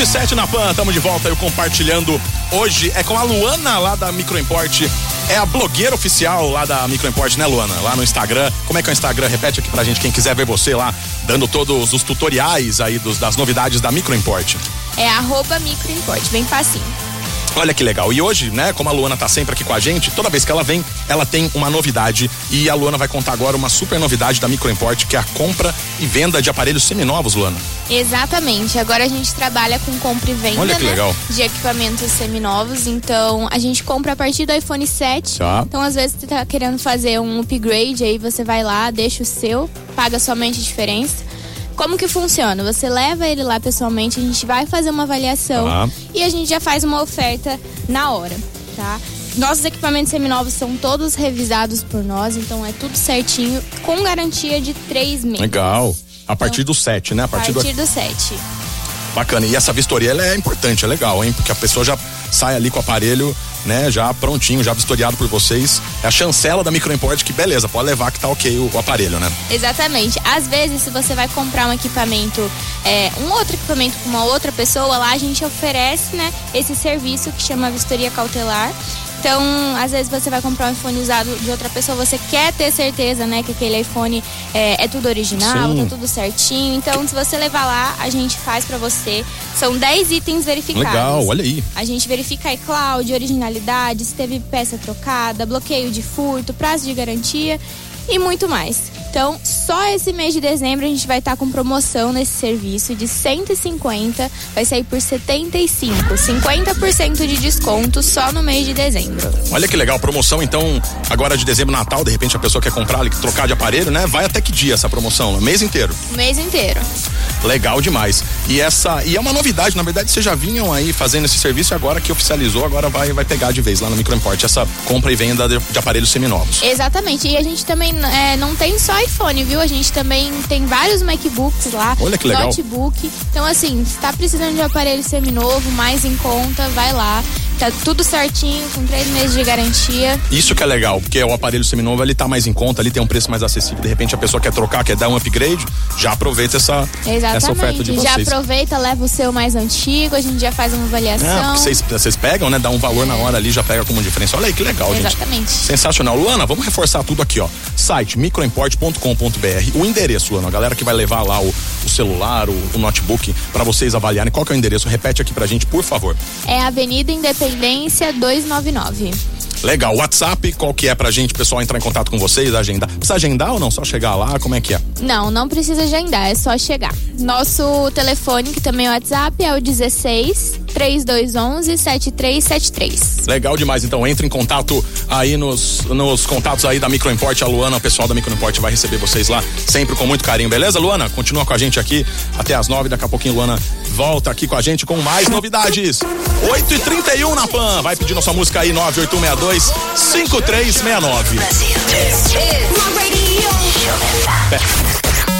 27 na PAN, estamos de volta eu compartilhando. Hoje é com a Luana lá da Microimport. É a blogueira oficial lá da Microimport, né, Luana? Lá no Instagram. Como é que é o Instagram? Repete aqui pra gente, quem quiser ver você lá, dando todos os tutoriais aí dos, das novidades da Microimport. É arroba microimport, bem facinho. Olha que legal. E hoje, né, como a Luana tá sempre aqui com a gente, toda vez que ela vem, ela tem uma novidade. E a Luana vai contar agora uma super novidade da Microimport, que é a compra e venda de aparelhos seminovos, Luana. Exatamente. Agora a gente trabalha com compra e venda Olha que né, legal. de equipamentos seminovos. Então a gente compra a partir do iPhone 7. Tá. Então às vezes você tá querendo fazer um upgrade, aí você vai lá, deixa o seu, paga somente a diferença. Como que funciona? Você leva ele lá pessoalmente, a gente vai fazer uma avaliação Tá. e a gente já faz uma oferta na hora, tá? Nossos equipamentos seminovos são todos revisados por nós, então é tudo certinho, com garantia de três meses. Legal. A partir do 7, né? A A partir, partir do. do 7. Bacana. E essa vistoria é importante, é legal, hein? Porque a pessoa já sai ali com o aparelho, né? Já prontinho, já vistoriado por vocês. É a chancela da Microimport que, beleza, pode levar que tá ok o, o aparelho, né? Exatamente. Às vezes, se você vai comprar um equipamento, é, um outro equipamento com uma outra pessoa, lá a gente oferece, né, esse serviço que chama vistoria cautelar. Então, às vezes você vai comprar um iPhone usado de outra pessoa, você quer ter certeza, né, que aquele iPhone é, é tudo original, Sim. tá tudo certinho. Então, se você levar lá, a gente faz pra você. São 10 itens verificados. Legal, olha aí. A gente verifica iCloud, originalidade, se teve peça trocada, bloqueio de furto, prazo de garantia e muito mais. Então, só esse mês de dezembro a gente vai estar com promoção nesse serviço de 150, vai sair por 75, 50% de desconto só no mês de dezembro. Olha que legal, promoção então, agora de dezembro, Natal, de repente a pessoa quer comprar, ali, trocar de aparelho, né? Vai até que dia essa promoção? O mês inteiro. O mês inteiro. Legal demais. E essa, e é uma novidade, na verdade vocês já vinham aí fazendo esse serviço e agora que oficializou, agora vai, vai pegar de vez lá no Microimport essa compra e venda de, de aparelhos seminovos. Exatamente. E a gente também é, não tem só iPhone, viu? A gente também tem vários MacBooks lá. Olha que legal. Notebook. Então, assim, se tá precisando de um aparelho seminovo, mais em conta, vai lá. Tá tudo certinho, com três meses de garantia. Isso que é legal, porque o aparelho seminovo ele tá mais em conta, ele tem um preço mais acessível. De repente a pessoa quer trocar, quer dar um upgrade, já aproveita essa, essa oferta de Exatamente. Já vocês. aproveita, leva o seu mais antigo, a gente já faz uma avaliação. É, porque vocês, vocês pegam, né? Dá um valor na hora ali, já pega como diferença. Olha aí que legal, gente. Exatamente. Sensacional. Luana, vamos reforçar tudo aqui, ó. Site microimport.com.br. O endereço, Luana, a galera que vai levar lá o, o celular, o, o notebook, pra vocês avaliarem. Qual que é o endereço? Repete aqui pra gente, por favor. É Avenida Independência 299. Legal. WhatsApp, qual que é pra gente, pessoal, entrar em contato com vocês, agendar? Precisa agendar ou não? Só chegar lá? Como é que é? Não, não precisa agendar, é só chegar. Nosso telefone, que também é o WhatsApp, é o 16 3211 7373. Legal demais, então entre em contato aí nos, nos contatos aí da Microimport, a Luana, o pessoal da Microimport vai receber vocês lá sempre com muito carinho, beleza, Luana? Continua com a gente aqui até as nove, daqui a pouquinho Luana volta aqui com a gente com mais novidades. 8 e 31 na PAN, vai pedindo sua música aí, 98162 5369. This is my radio.